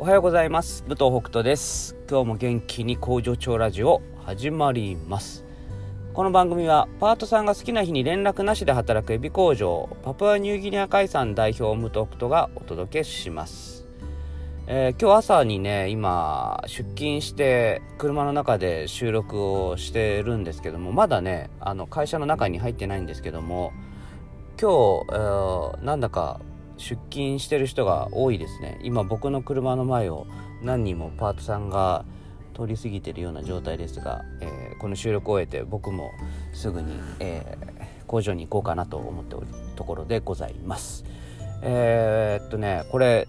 おはようございます。武藤北斗です。今日も元気に工場長ラジオ始まります。この番組はパートさんが好きな日に連絡なしで働くエビ工場パプアニューギニア海産代表武藤北斗がお届けします。えー、今日朝にね今出勤して車の中で収録をしてるんですけどもまだねあの会社の中に入ってないんですけども今日、えー、なんだか出勤してる人が多いですね。今僕の車の前を何人もパートさんが通り過ぎてるような状態ですが、えー、この収録を終えて僕もすぐに、えー、工場に行こうかなと思っておるところでございます。えー、っとねこれ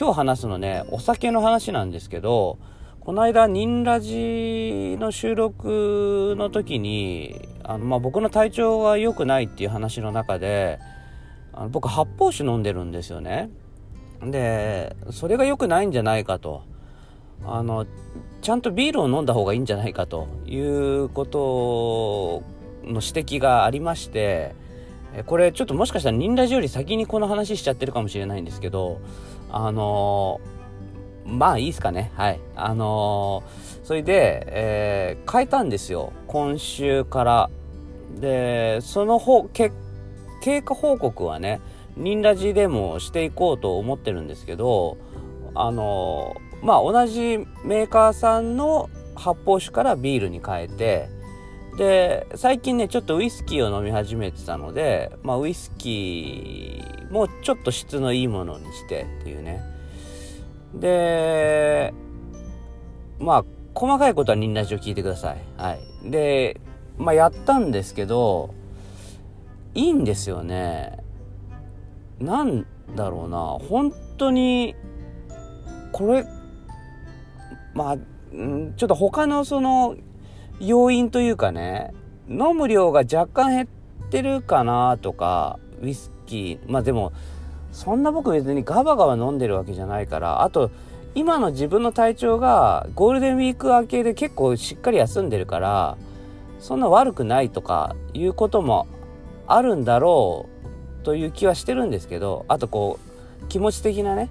今日話すのね、お酒の話なんですけど、この間、ニンラジの収録の時に、あの、まあ、僕の体調が良くないっていう話の中で、あの僕、発泡酒飲んでるんですよね。で、それが良くないんじゃないかと。あの、ちゃんとビールを飲んだ方がいいんじゃないかということの指摘がありまして、これちょっともしかしたらニンラジより先にこの話しちゃってるかもしれないんですけど、あの、まあいいですかね。はい。あの、それで、えー、変えたんですよ。今週から。で、その方、け経過報告はね、ニンラジでもしていこうと思ってるんですけど、あのまあ同じメーカーさんの発泡酒からビールに変えて、で、最近ね、ちょっとウイスキーを飲み始めてたので、まあウイスキーもちょっと質のいいものにしてっていうね。で、まあ、細かいことはニンラジオ聞いてください。はい。で、まあやったんですけど、いいんですよね。なんだろうな、本当に、これ、まあ、ちょっと他のその要因というかね飲む量が若干減ってるかなとかウイスキーまあでもそんな僕別にガバガバ飲んでるわけじゃないからあと今の自分の体調がゴールデンウィーク明けで結構しっかり休んでるからそんな悪くないとかいうこともあるんだろうという気はしてるんですけどあとこう気持ち的なね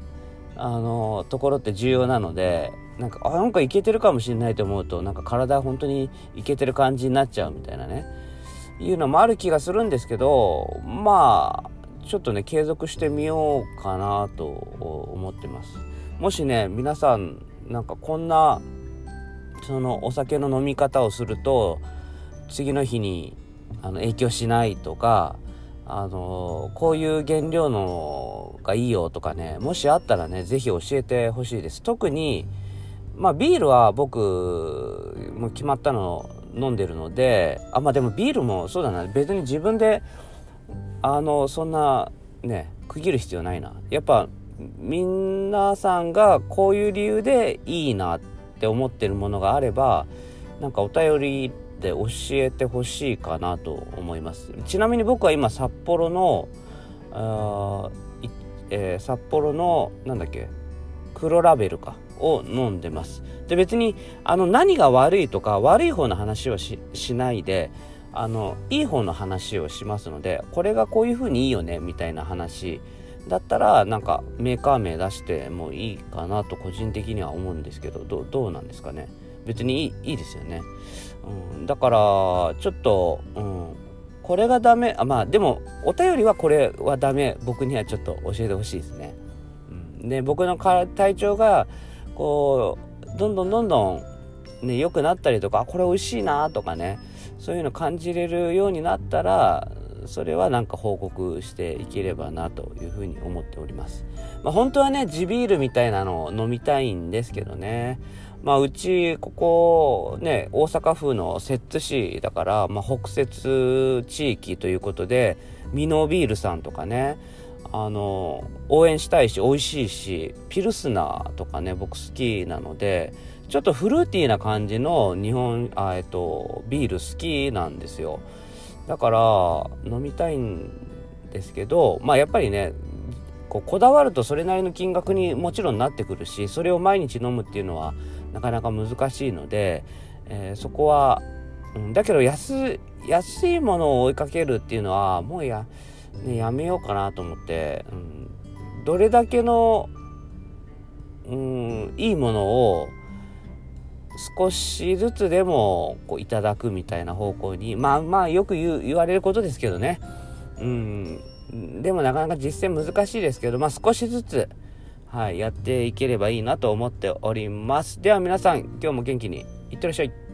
あのところって重要なのでなんかあなんかいけてるかもしれないと思うとなんか体本当にいけてる感じになっちゃうみたいなね。いうのもある気がするんですけどまあちょっとね継続してみようかなと思ってます。もしね皆さんなんかこんなそのお酒の飲み方をすると次の日にあの影響しないとかあのこういう原料のがいいよとかねもしあったらね是非教えてほしいです。特にまあビールは僕もう決まったの飲んでるのであまあでもビールもそうだな。別に自分であのそんなね区切る必要ないな。やっぱ皆さんがこういう理由でいいなって思ってるものがあればなんかお便りで教えてほしいかなと思います。ちなみに僕は今札幌のあ、えー、札幌のなんだっけ黒ラベルかを飲んでます。で別にあの何が悪いとか悪い方の話をしないであのいい方の話をしますのでこれがこういう風にいいよねみたいな話だったらなんかメーカー名出してもいいかなと個人的には思うんですけどどうなんですかね？別にいいいいですよね、うん、だからちょっと、うん、これがダメあまあでもお便りはこれはダメ。僕にはちょっと教えてほしいですね、うん、で僕の体調がこうどんどんどんどんね良くなったりとかこれ美味しいなとかねそういうの感じれるようになったらそれはなんか報告していければなというふうに思っております。まあ、本当はね、地ビールみたいなのを飲みたいんですけどね。まあ、うち、ここ、ね、大阪府の摂津市だから、まあ、北摂地域ということで、ミノビールさんとかね、あの応援したいし美味しいしピルスナーとかね僕好きなのでちょっとフルーティーな感じの日本あえっとビール好きなんですよだから飲みたいんですけどまあやっぱりねこうこだわるとそれなりの金額にもちろんなってくるしそれを毎日飲むっていうのはなかなか難しいので、えー、そこは、うん、だけど安安いものを追いかけるっていうのはもうやね、やめようかなと思って、うん、どれだけのうんいいものを少しずつでもこういただくみたいな方向にまあまあよく言われることですけどね。うん。でもなかなか実践難しいですけどまあ少しずつはいやっていければいいなと思っております。では皆さん今日も元気にいってらっしゃい。